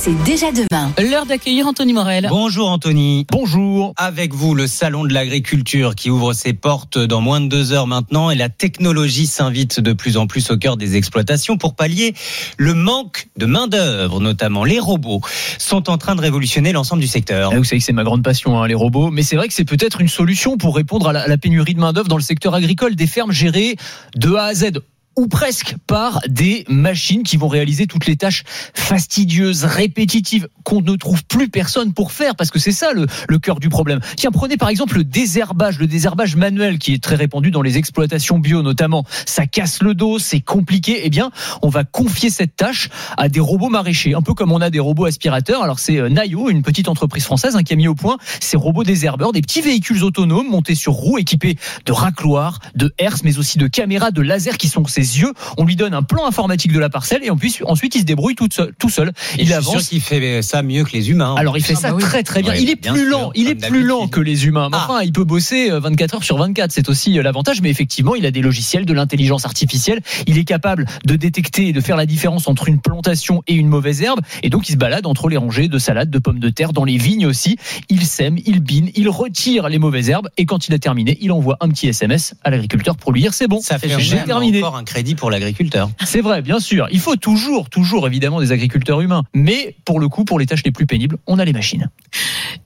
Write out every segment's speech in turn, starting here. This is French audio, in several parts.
C'est déjà demain. L'heure d'accueillir Anthony Morel. Bonjour Anthony. Bonjour. Avec vous, le salon de l'agriculture qui ouvre ses portes dans moins de deux heures maintenant et la technologie s'invite de plus en plus au cœur des exploitations pour pallier le manque de main-d'œuvre, notamment les robots, sont en train de révolutionner l'ensemble du secteur. Ah, Vous savez que c'est ma grande passion, hein, les robots. Mais c'est vrai que c'est peut-être une solution pour répondre à la, à la pénurie de main-d'œuvre dans le secteur agricole, des fermes gérées de A à Z ou presque par des machines qui vont réaliser toutes les tâches fastidieuses, répétitives, qu'on ne trouve plus personne pour faire, parce que c'est ça le, cœur du problème. Tiens, prenez par exemple le désherbage, le désherbage manuel qui est très répandu dans les exploitations bio notamment. Ça casse le dos, c'est compliqué. Eh bien, on va confier cette tâche à des robots maraîchers, un peu comme on a des robots aspirateurs. Alors c'est euh, Nayo, une petite entreprise française hein, qui a mis au point ces robots désherbeurs, des petits véhicules autonomes montés sur roues, équipés de racloirs, de herses, mais aussi de caméras, de lasers qui sont yeux. On lui donne un plan informatique de la parcelle et ensuite, ensuite il se débrouille tout seul. Tout seul. Et Il je suis sûr avance. qu'il fait ça mieux que les humains. Alors il fait Ah ça bah oui. très très bien. Ouais, il est bien plus sûr, lent, il est plus lent que les humains. Mais Ah. Enfin, il peut bosser euh, 24 heures sur 24. C'est aussi euh, l'avantage. Mais effectivement, il a des logiciels, de l'intelligence artificielle. Il est capable de détecter et de faire la différence entre une plantation et une mauvaise herbe. Et donc il se balade entre les rangées de salades, de pommes de terre, dans les vignes aussi. Il sème, il bine, il retire les mauvaises herbes. Et quand il a terminé, il envoie un petit SMS à l'agriculteur pour lui dire c'est bon, ça fait j'ai terminé. encore un crédit pour l'agriculteur. C'est vrai, bien sûr. Il faut toujours, toujours évidemment des agriculteurs humains. Mais pour le coup, pour les tâches les plus pénibles, on a les machines.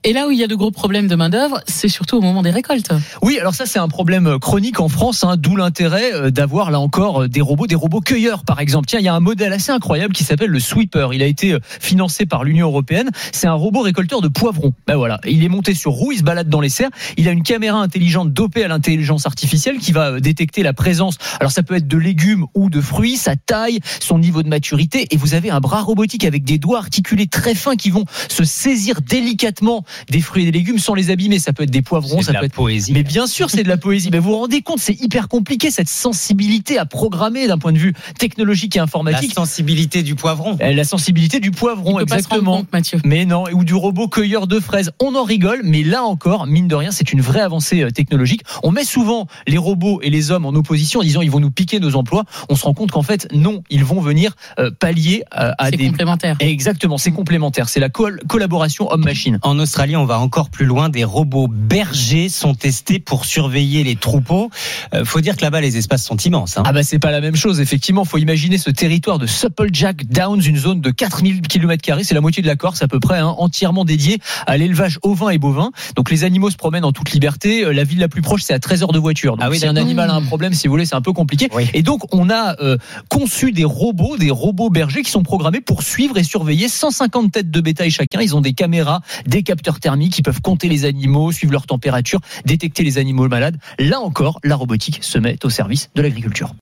Et là où il y a de gros problèmes de main-d'œuvre, c'est surtout au moment des récoltes. Oui, alors ça c'est un problème chronique en France, hein, d'où l'intérêt euh, d'avoir là encore euh, des robots, des robots cueilleurs par exemple. Tiens, il y a un modèle assez incroyable qui s'appelle le Sweeper. Il a été euh, financé par l'Union européenne. C'est un robot récolteur de poivrons. Ben voilà, il est monté sur roue, il se balade dans les serres. Il a une caméra intelligente dopée à l'intelligence artificielle qui va détecter la présence. Alors ça peut être de légumes ou de fruits, sa taille, son niveau de maturité. Et vous avez un bras robotique avec des doigts articulés très fins qui vont se saisir délicatement des fruits et des légumes sans les abîmer. Ça peut être des poivrons, ça de peut la être poésie. mais bien sûr, c'est de la poésie. Mais vous vous rendez compte, c'est hyper compliqué cette sensibilité à programmer d'un point de vue technologique et La informatique. sensibilité du poivron. Euh, La, sensibilité du poivron, On peut pas se rendre exactement. compte, Mathieu. Mais non, ou du robot cueilleur de fraises. On en rigole, mais là encore, mine de rien, c'est une vraie avancée euh, technologique. On met souvent les robots et les hommes en opposition en disant ils vont nous piquer nos emplois. On se rend compte qu'en fait, non, ils vont venir euh, pallier euh, à C'est des. complémentaire. Exactement, c'est complémentaire. C'est la col- collaboration homme-machine. En Australie, on va encore plus loin. Des robots bergers sont testés pour surveiller les troupeaux. Euh, faut dire que là-bas, les espaces sont immenses. hein. Ah bah c'est pas la même chose effectivement, faut imaginer ce territoire de Supplejack Downs, une zone de 4000 km c'est la moitié de la Corse à peu près, hein, entièrement dédiée à l'élevage ovin et bovin. Donc les animaux se promènent en toute liberté, Euh, la ville la plus proche c'est à 13 heures de voiture. Donc Ah oui, si un animal a un problème, si vous voulez, c'est un peu compliqué. Oui. Et donc on a euh, conçu des robots, des robots bergers qui sont programmés pour suivre et surveiller 150 têtes de bétail chacun. Ils ont des caméras, des capteurs thermiques qui peuvent compter les animaux, suivre leur température, détecter les animaux malades. Là encore, la robotique se met au service de l'agriculture.